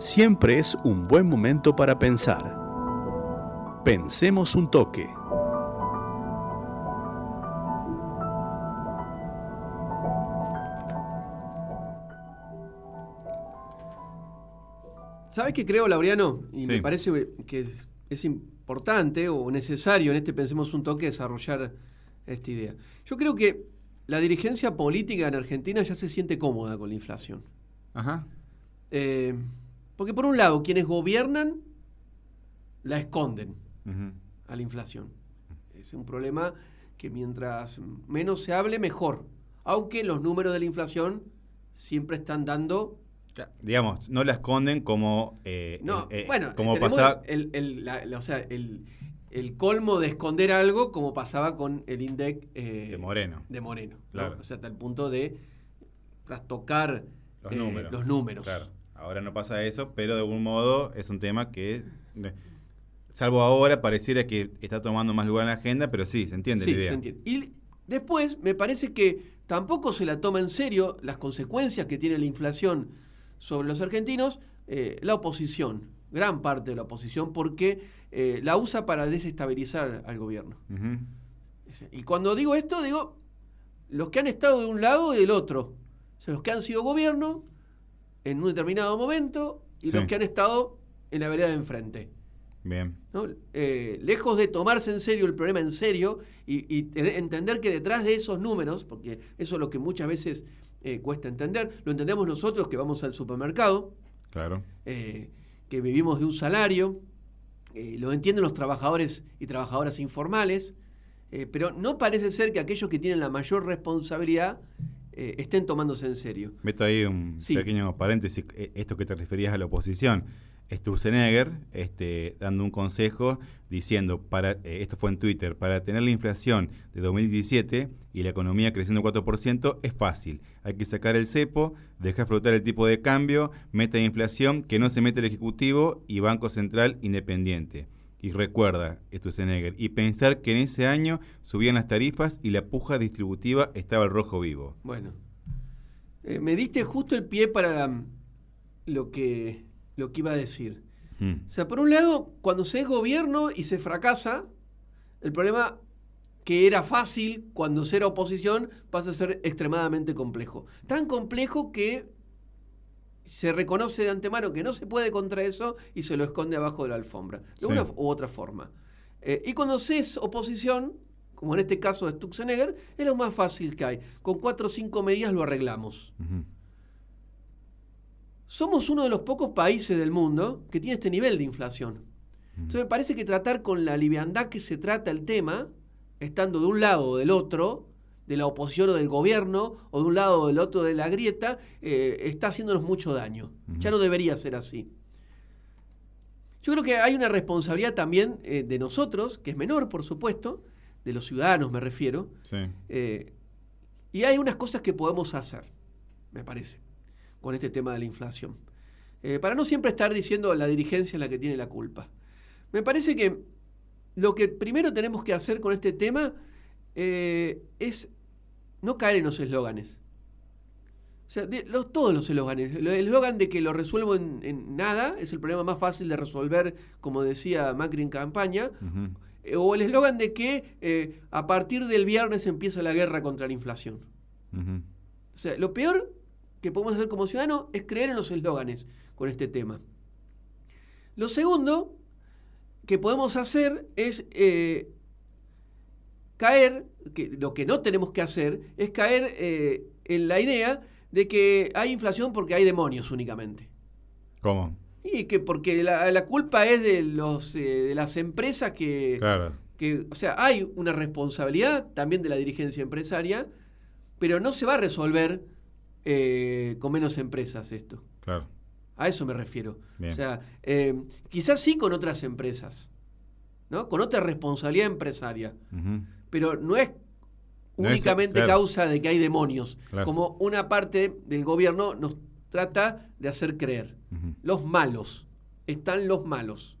siempre es un buen momento para pensar. Pensemos un toque. ¿Sabes qué creo, Laureano? Y me parece que es, importante o necesario en este Pensemos un toque desarrollar esta idea. Yo creo que la dirigencia política en Argentina ya se siente cómoda con la inflación. Ajá. Eh, porque por un lado, quienes gobiernan la esconden a la inflación. Es un problema que mientras menos se hable, mejor. Aunque los números de la inflación siempre están dando Digamos, no la esconden como. Eh, no, eh, bueno, como pasaba. El, o sea, el, colmo de esconder algo como pasaba con el INDEC. Eh, de Moreno. De Moreno. Claro. O sea, hasta el punto de trastocar los números. Los números. Claro. Ahora no pasa eso, pero de algún modo es un tema que, salvo ahora, pareciera que está tomando más lugar en la agenda, pero sí, se entiende la idea. Se entiende. Y después me parece que tampoco se la toma en serio las consecuencias que tiene la inflación sobre los argentinos, eh, la oposición, gran parte de la oposición, porque eh, la usa para desestabilizar al gobierno. Y cuando digo esto, digo los que han estado de un lado y del otro. O sea, los que han sido gobierno en un determinado momento y los que han estado en la vereda de enfrente. Bien. Eh, lejos de tomarse en serio el problema en serio y, entender que detrás de esos números, porque eso es lo que muchas veces eh, cuesta entender, lo entendemos nosotros que vamos al supermercado, claro. Eh, que vivimos de un salario, lo entienden los trabajadores y trabajadoras informales, pero no parece ser que aquellos que tienen la mayor responsabilidad eh, estén tomándose en serio. Meto ahí un pequeño paréntesis, eh, esto que te referías a la oposición. Sturzenegger este, dando un consejo diciendo, para, eh, esto fue en Twitter, para tener la inflación de 2017 y la economía creciendo 4% es fácil. Hay que sacar el cepo, dejar flotar el tipo de cambio, meta de inflación, que no se mete el Ejecutivo y Banco Central independiente. Y recuerda, Sturzenegger, y pensar que en ese año subían las tarifas y la puja distributiva estaba al rojo vivo. Bueno, eh, me diste justo el pie para lo, que, lo que iba a decir. Hmm. O sea, por un lado, cuando se es gobierno y se fracasa, el problema que era fácil cuando se era oposición pasa a ser extremadamente complejo. Tan complejo que se reconoce de antemano que no se puede contra eso y se lo esconde abajo de la alfombra, de una u otra forma. Eh, y cuando se es oposición, como en este caso de Stuxenegger, es lo más fácil que hay. Con cuatro o cinco medidas lo arreglamos. Somos uno de los pocos países del mundo que tiene este nivel de inflación. Entonces me parece que tratar con la liviandad que se trata el tema, estando de un lado o del otro, de la oposición o del gobierno, o de un lado o del otro de la grieta, eh, está haciéndonos mucho daño. Ya no debería ser así. Yo creo que hay una responsabilidad también eh, de nosotros, que es menor, por supuesto, de los ciudadanos me refiero. Eh, y hay unas cosas que podemos hacer, me parece, con este tema de la inflación. para no siempre estar diciendo la dirigencia es la que tiene la culpa. Me parece que lo que primero tenemos que hacer con este tema es no caer en los eslóganes. O sea, todos los eslóganes. El eslogan de que lo resuelvo en, nada es el problema más fácil de resolver, como decía Macri en campaña. Eh, o el eslogan de que eh, a partir del viernes empieza la guerra contra la inflación. O sea, lo peor que podemos hacer como ciudadanos es creer en los eslóganes con este tema. Lo segundo que podemos hacer es eh, caer, que lo que no tenemos que hacer es caer eh, en la idea de que hay inflación porque hay demonios únicamente. ¿Cómo? Y que porque la, culpa es de los eh, de las empresas que, claro. que, o sea, hay una responsabilidad también de la dirigencia empresaria, pero no se va a resolver eh, con menos empresas esto. Claro. A eso me refiero. O sea, quizás sí con otras empresas, ¿no? Con otra responsabilidad empresaria pero no es únicamente causa de que hay demonios, como una parte del gobierno nos trata de hacer creer. Los malos, están los malos.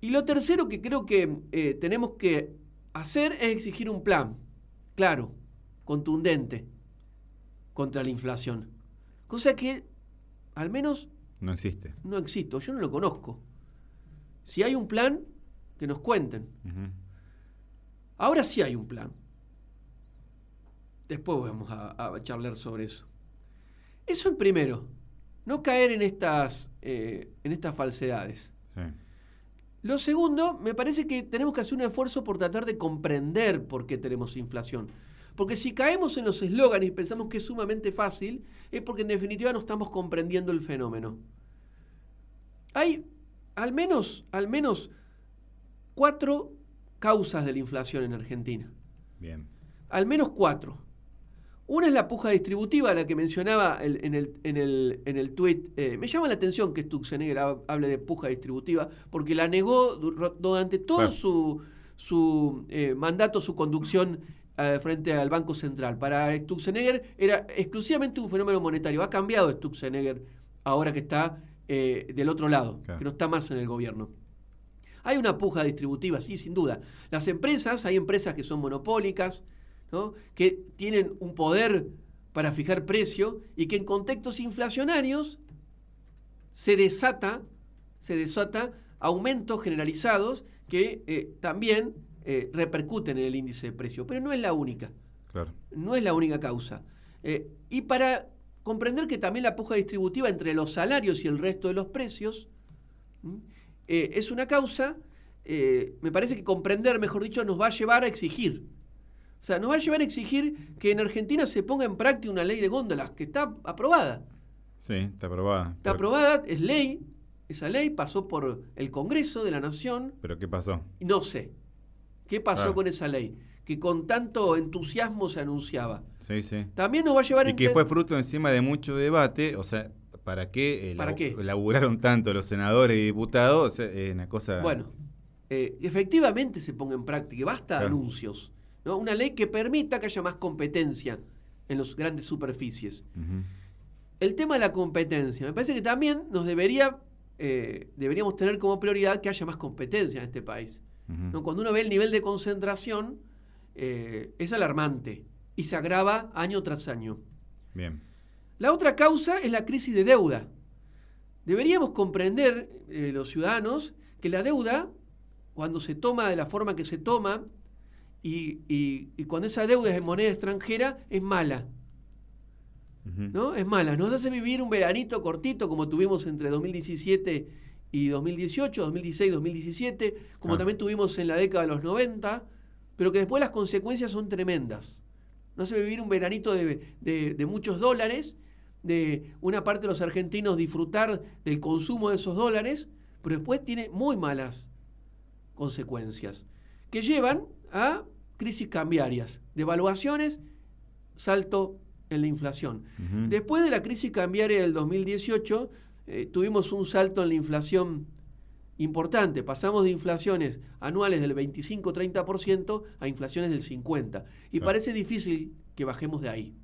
Y lo tercero que creo que eh, tenemos que hacer es exigir un plan, claro, contundente, contra la inflación. Cosa que al menos No existe. No existe, yo no lo conozco. Si hay un plan, que nos cuenten. Ahora sí hay un plan. Después vamos a, charlar sobre eso. Eso en primero, no caer en estas, eh, en estas falsedades. Lo segundo, me parece que tenemos que hacer un esfuerzo por tratar de comprender por qué tenemos inflación. Porque si caemos en los eslóganes y pensamos que es sumamente fácil, es porque en definitiva no estamos comprendiendo el fenómeno. Hay al menos, al menos cuatro causas de la inflación en Argentina. Bien. Al menos cuatro. Una es la puja distributiva, la que mencionaba en, el, en, el, en el tuit. Eh, me llama la atención que Stuxenegger hable de puja distributiva, porque la negó durante todo su, su eh, mandato, su conducción eh, frente al Banco Central. Para Stuxenegger era exclusivamente un fenómeno monetario. Ha cambiado Stuxenegger ahora que está del otro lado, que no está más en el gobierno. Hay una puja distributiva, sí, sin duda. Las empresas, hay empresas que son monopólicas, que tienen un poder para fijar precio y que en contextos inflacionarios se desata, se desata aumentos generalizados que eh, también eh, repercuten en el índice de precio. Pero no es la única. No es la única causa. Eh, y para comprender que también la puja distributiva entre los salarios y el resto de los precios es una causa, me parece que comprender, mejor dicho, nos va a llevar a exigir o sea, nos va a llevar a exigir que en Argentina se ponga en práctica una ley de góndolas que está aprobada. Sí, está aprobada. Está aprobada, es ley. Esa ley pasó por el Congreso de la Nación. ¿Pero qué pasó? No sé. ¿Qué pasó con esa ley? Que con tanto entusiasmo se anunciaba. Sí, sí. También nos va a llevar a... Y que fue fruto encima de mucho debate, o sea, ¿para qué, eh, ¿Para qué? laburaron tanto los senadores y diputados? Es una cosa... Bueno, eh, efectivamente se ponga en práctica, basta anuncios. Una ley que permita que haya más competencia en las grandes superficies. El tema de la competencia, me parece que también nos debería, eh, deberíamos tener como prioridad que haya más competencia en este país. Cuando uno ve el nivel de concentración, eh, es alarmante y se agrava año tras año. Bien. La otra causa es la crisis de deuda. Deberíamos comprender, eh, los ciudadanos, que la deuda, cuando se toma de la forma que se toma, y, cuando esa deuda es en moneda extranjera, es mala. ¿No? Es mala. Nos hace vivir un veranito cortito como tuvimos entre 2017 y 2018, 2016, 2017, como también tuvimos en la década de los 90, pero que después las consecuencias son tremendas. Nos hace vivir un veranito de, de muchos dólares, de una parte de los argentinos disfrutar del consumo de esos dólares, pero después tiene muy malas consecuencias que llevan a crisis cambiarias, devaluaciones, salto en la inflación. Después de la crisis cambiaria del 2018, eh, tuvimos un salto en la inflación importante. Pasamos de inflaciones anuales del 25-30% a inflaciones del 50%. Y parece difícil que bajemos de ahí.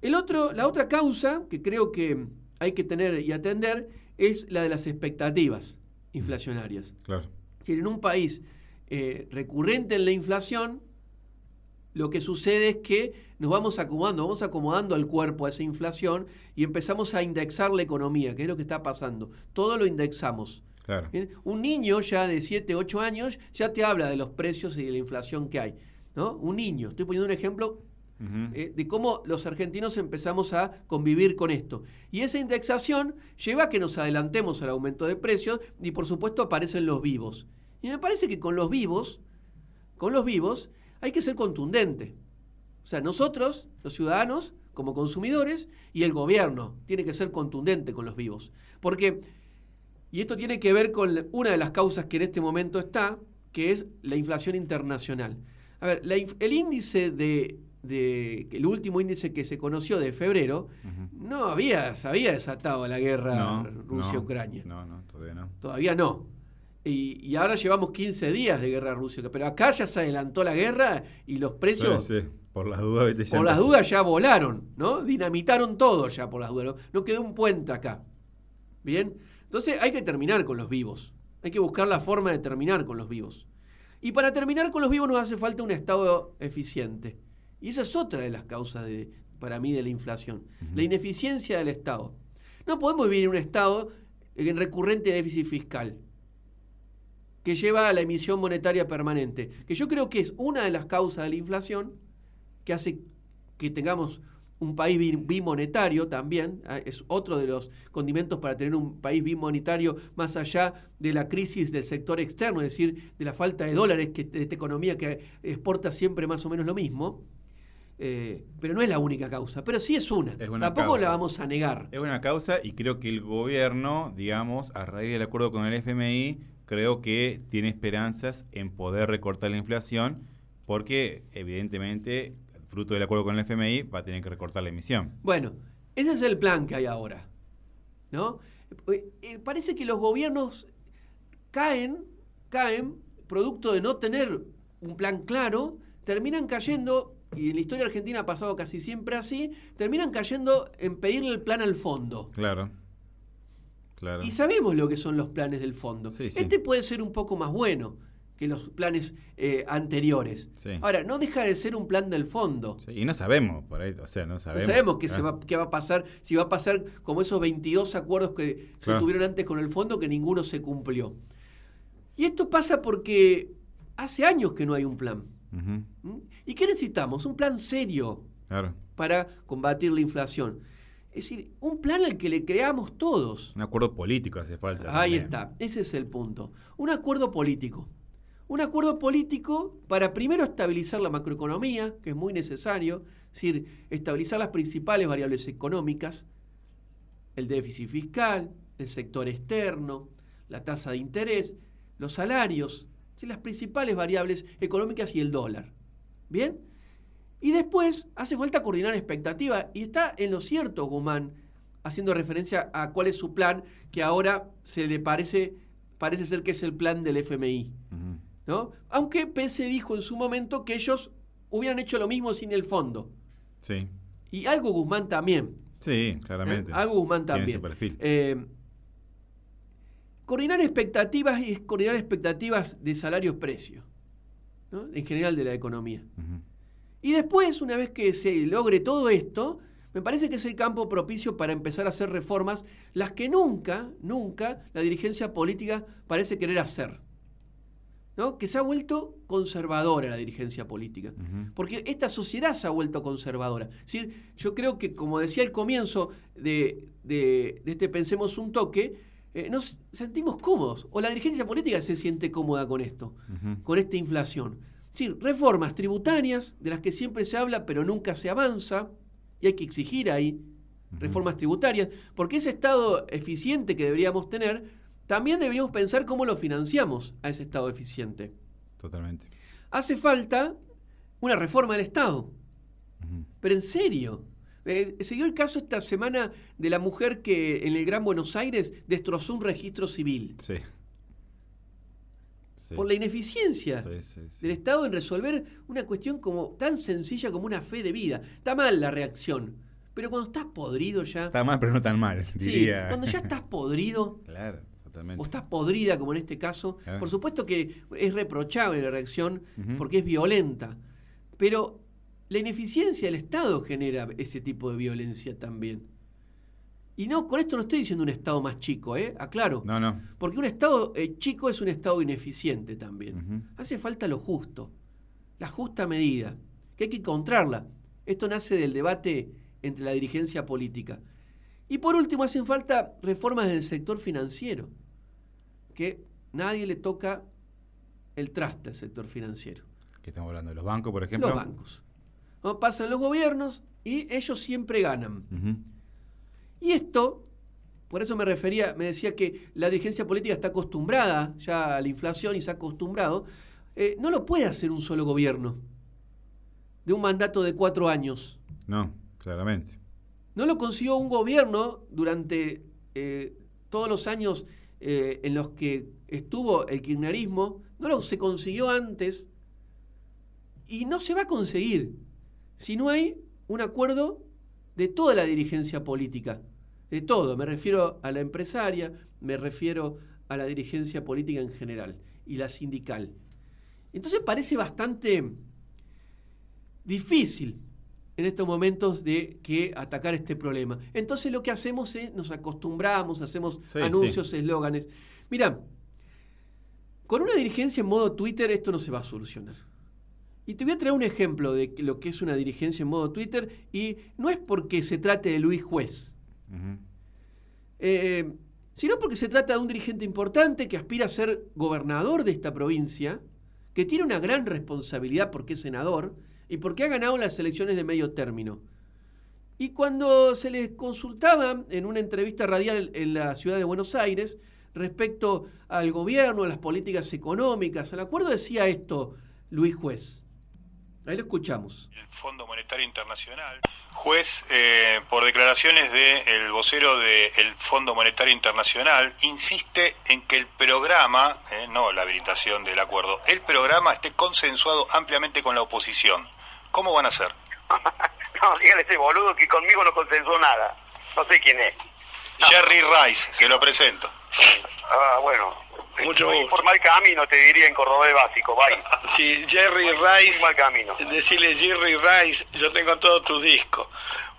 El otro, la otra causa que creo que hay que tener y atender es la de las expectativas inflacionarias. Claro. Que en un país eh, recurrente en la inflación, lo que sucede es que nos vamos acomodando, vamos acomodando al cuerpo a esa inflación y empezamos a indexar la economía, que es lo que está pasando. Todo lo indexamos. Un niño ya de 7, 8 años ya te habla de los precios y de la inflación que hay. ¿no? Un niño, estoy poniendo un ejemplo eh, de cómo los argentinos empezamos a convivir con esto. Y esa indexación lleva a que nos adelantemos al aumento de precios y por supuesto aparecen los vivos. Y me parece que con los vivos, con los vivos, hay que ser contundente. O sea, nosotros, los ciudadanos, como consumidores, y el gobierno tiene que ser contundente con los vivos. Porque, y esto tiene que ver con una de las causas que en este momento está, que es la inflación internacional. A ver, el índice de, el último índice que se conoció de febrero, no había, se había desatado la guerra Rusia-Ucrania. No, no, todavía no. Todavía no. Y, ahora llevamos 15 días de guerra Rusia. Pero acá ya se adelantó la guerra y los precios. por las dudas, ya Por las dudas ya volaron, ¿no? Dinamitaron todo ya por las dudas. No, quedó un puente acá. ¿Bien? Entonces hay que terminar con los vivos. Hay que buscar la forma de terminar con los vivos. Y para terminar con los vivos nos hace falta un Estado eficiente. Y esa es otra de las causas, de, para mí, de la inflación. La ineficiencia del Estado. No podemos vivir en un estado en recurrente déficit fiscal que lleva a la emisión monetaria permanente, que yo creo que es una de las causas de la inflación que hace que tengamos un país bimonetario también, ah, es otro de los condimentos para tener un país bimonetario más allá de la crisis del sector externo, es decir, de la falta de dólares que, de esta economía que exporta siempre más o menos lo mismo. Eh, pero no es la única causa, pero sí es una. Tampoco la vamos a negar. Es una causa y creo que el gobierno, digamos, a raíz del acuerdo con el FMI, creo que tiene esperanzas en poder recortar la inflación porque evidentemente, fruto del acuerdo con el FMI, va a tener que recortar la emisión. Bueno, ese es el plan que hay ahora. ¿no? Eh, eh, parece que los gobiernos caen, caen, producto de no tener un plan claro, terminan cayendo, y en la historia argentina ha pasado casi siempre así, terminan cayendo en pedirle el plan al fondo. Claro. Y sabemos lo que son los planes del fondo. Este puede ser un poco más bueno que los planes eh, anteriores. Ahora, no deja de ser un plan del fondo. y no sabemos, por ahí, o sea, no sabemos. No sabemos qué, se va, qué va a pasar, si va a pasar como esos 22 acuerdos que se tuvieron antes con el fondo, que ninguno se cumplió. Y esto pasa porque hace años que no hay un plan. ¿Mm? ¿Y qué necesitamos? Un plan serio para combatir la inflación. Es decir, un plan al que le creamos todos. Un acuerdo político hace falta. Ahí está, ese es el punto. Un acuerdo político. Un acuerdo político para primero estabilizar la macroeconomía, que es muy necesario, es decir, estabilizar las principales variables económicas, el déficit fiscal, el sector externo, la tasa de interés, los salarios, las principales variables económicas y el dólar. ¿Bien? Y después hace falta coordinar expectativas. Y está en lo cierto Guzmán, haciendo referencia a cuál es su plan, que ahora se le parece, parece ser que es el plan del FMI. ¿No? Aunque Pese dijo en su momento que ellos hubieran hecho lo mismo sin el fondo. Sí. Y algo Guzmán también. Sí, claramente. ¿Eh? Algo Guzmán también. Eh, coordinar expectativas y coordinar expectativas de salarios-precios, ¿no? en general de la economía. Y después, una vez que se logre todo esto, me parece que es el campo propicio para empezar a hacer reformas, las que nunca, nunca la dirigencia política parece querer hacer. ¿No? Que se ha vuelto conservadora la dirigencia política. Porque esta sociedad se ha vuelto conservadora. yo creo que, como decía al comienzo de, este Pensemos un toque, eh, nos sentimos cómodos. O la dirigencia política se siente cómoda con esto, con esta inflación. Sí, reformas tributarias de las que siempre se habla pero nunca se avanza y hay que exigir ahí reformas tributarias, porque ese Estado eficiente que deberíamos tener, también deberíamos pensar cómo lo financiamos a ese Estado eficiente. Totalmente. Hace falta una reforma del Estado. Pero en serio. Eh, se dio el caso esta semana de la mujer que en el Gran Buenos Aires destrozó un registro civil. Sí por la ineficiencia del Estado en resolver una cuestión como tan sencilla como una fe de vida. Está mal la reacción, pero cuando estás podrido ya... Está mal, pero no tan mal, diría. Sí, cuando ya estás podrido... claro. O estás podrida, como en este caso. Por supuesto que es reprochable la reacción porque es violenta. Pero la ineficiencia del Estado genera ese tipo de violencia también. Y no, con esto no estoy diciendo un Estado más chico, ¿eh? Aclaro. No, no. Porque un Estado eh, chico es un Estado ineficiente también. Hace falta lo justo, la justa medida, que hay que encontrarla. Esto nace del debate entre la dirigencia política. Y por último, hacen falta reformas del sector financiero, que nadie le toca el traste al sector financiero. ¿Qué estamos hablando? ¿De los bancos, por ejemplo? Los bancos. ¿No? Pasan los gobiernos y ellos siempre ganan. Y esto, por eso me refería, me decía que la dirigencia política está acostumbrada ya a la inflación y se ha acostumbrado, eh, no lo puede hacer un solo gobierno de un mandato de cuatro años. No, claramente. No lo consiguió un gobierno durante eh, todos los años eh, en los que estuvo el kirchnerismo, no lo se consiguió antes y no se va a conseguir si no hay un acuerdo de toda la dirigencia política, de todo. Me refiero a la empresaria, me refiero a la dirigencia política en general y la sindical. Entonces parece bastante difícil en estos momentos de que atacar este problema. Entonces lo que hacemos es, nos acostumbramos, hacemos anuncios, eslóganes. Mira, con una dirigencia en modo Twitter esto no se va a solucionar. Y te voy a traer un ejemplo de lo que es una dirigencia en modo Twitter y no es porque se trate de Luis Juez, eh, sino porque se trata de un dirigente importante que aspira a ser gobernador de esta provincia, que tiene una gran responsabilidad porque es senador y porque ha ganado las elecciones de medio término. Y cuando se les consultaba en una entrevista radial en la ciudad de Buenos Aires respecto al gobierno, a las políticas económicas, al acuerdo decía esto Luis Juez. Ahí lo escuchamos. El Fondo Monetario Internacional. Juez, eh, por declaraciones del vocero del Fondo Monetario Internacional, insiste en que el programa, eh, no la habilitación del acuerdo, el programa esté consensuado ampliamente con la oposición. ¿Cómo van a hacer? no, dígale ese boludo que conmigo no consensuó nada. No sé quién es. Jerry Rice, se lo presento. Ah, bueno. Mucho Por mal camino, te diría en de básico, bye. Sí, Jerry Rice. mal camino. Decirle Jerry Rice, yo tengo todo tu disco.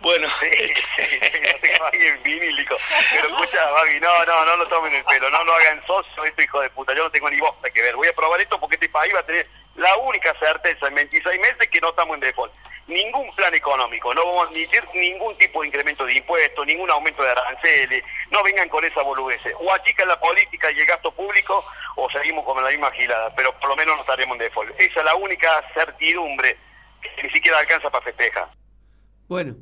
Bueno. Sí, este... tengo ahí en vinílico. Pero escucha, Babi, no, no, no lo tomen el pelo, no lo hagan socio, esto hijo de puta. Yo no tengo ni bosta que ver. Voy a probar esto porque este país va a tener la única certeza en 26 meses que no estamos en default. Ningún plan económico, no vamos a admitir ningún tipo de incremento de impuestos, ningún aumento de aranceles, no vengan con esa boludez. O achican la política y el gasto público o seguimos con la misma gilada, pero por lo menos no estaremos en default. Esa es la única certidumbre que ni siquiera alcanza para festejar. Bueno,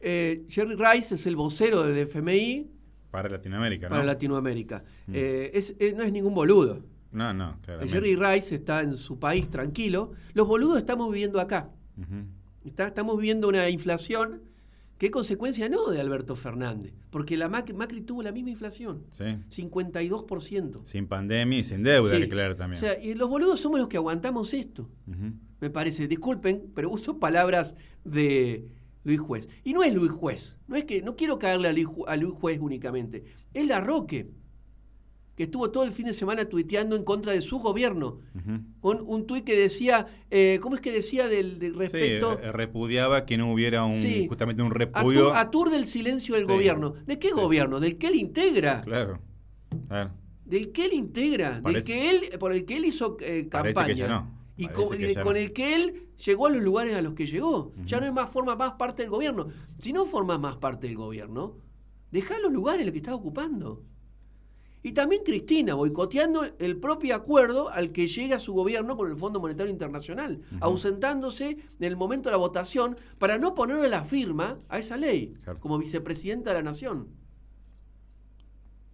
eh, Jerry Rice es el vocero del FMI. Para Latinoamérica, ¿no? Para Latinoamérica. Mm. Eh, eh, no es ningún boludo. No, no, claro. Jerry Rice está en su país tranquilo. Los boludos estamos viviendo acá. estamos viviendo una inflación que es consecuencia no de Alberto Fernández, porque la Macri, tuvo la misma inflación. Sí. 52%. Sin pandemia y sin deuda, claro, también. O sea, y los boludos somos los que aguantamos esto. Me parece. Disculpen, pero uso palabras de Luis Juez. Y no es Luis Juez. No es que no quiero caerle a Luis, a Luis Juez únicamente. Es la Roque que estuvo todo el fin de semana tuiteando en contra de su gobierno. con un, tuit que decía, eh, ¿cómo es que decía del, respecto? Sí, eh, repudiaba que no hubiera un, justamente un repudio. Aturde el silencio del gobierno. ¿De qué gobierno? Del que él integra. Claro. Del que él integra, del que él, por el que él hizo eh, campaña. Y con, el que él llegó a los lugares a los que llegó. Ya no es más, forma más parte del gobierno. Si no forma más parte del gobierno, deja los lugares los que estás ocupando. Y también Cristina, boicoteando el propio acuerdo al que llega su gobierno con el Fondo Monetario Internacional, ausentándose en el momento de la votación para no ponerle la firma a esa ley como vicepresidenta de la Nación.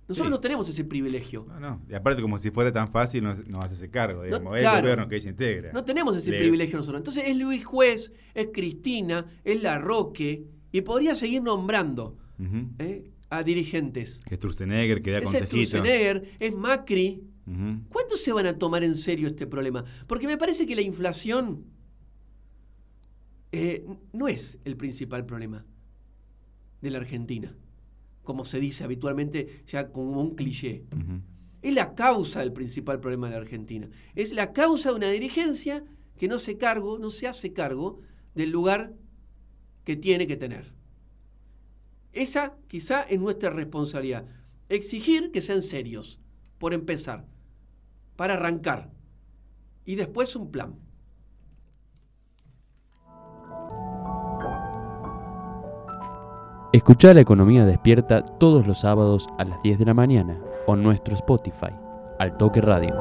Nosotros no tenemos ese privilegio. No, no. Y aparte, como si fuera tan fácil, nos, hace ese cargo, digamos. es el gobierno que ella integra. No tenemos ese privilegio nosotros. Entonces es Luis Juez, es Cristina, es La Roque, y podría seguir nombrando a dirigentes. Que es Sturzenegger, que da es Sturzenegger, es Macri. ¿Cuántos se van a tomar en serio este problema? Porque me parece que la inflación eh, no es el principal problema de la Argentina, como se dice habitualmente ya como un cliché. Es la causa del principal problema de la Argentina. Es la causa de una dirigencia que no se cargo, no se hace cargo del lugar que tiene que tener. Esa quizá es nuestra responsabilidad. Exigir que sean serios, por empezar, para arrancar. Y después un plan. Escuchar la economía despierta todos los sábados a las 10 de la mañana o nuestro Spotify, al Toque Radio.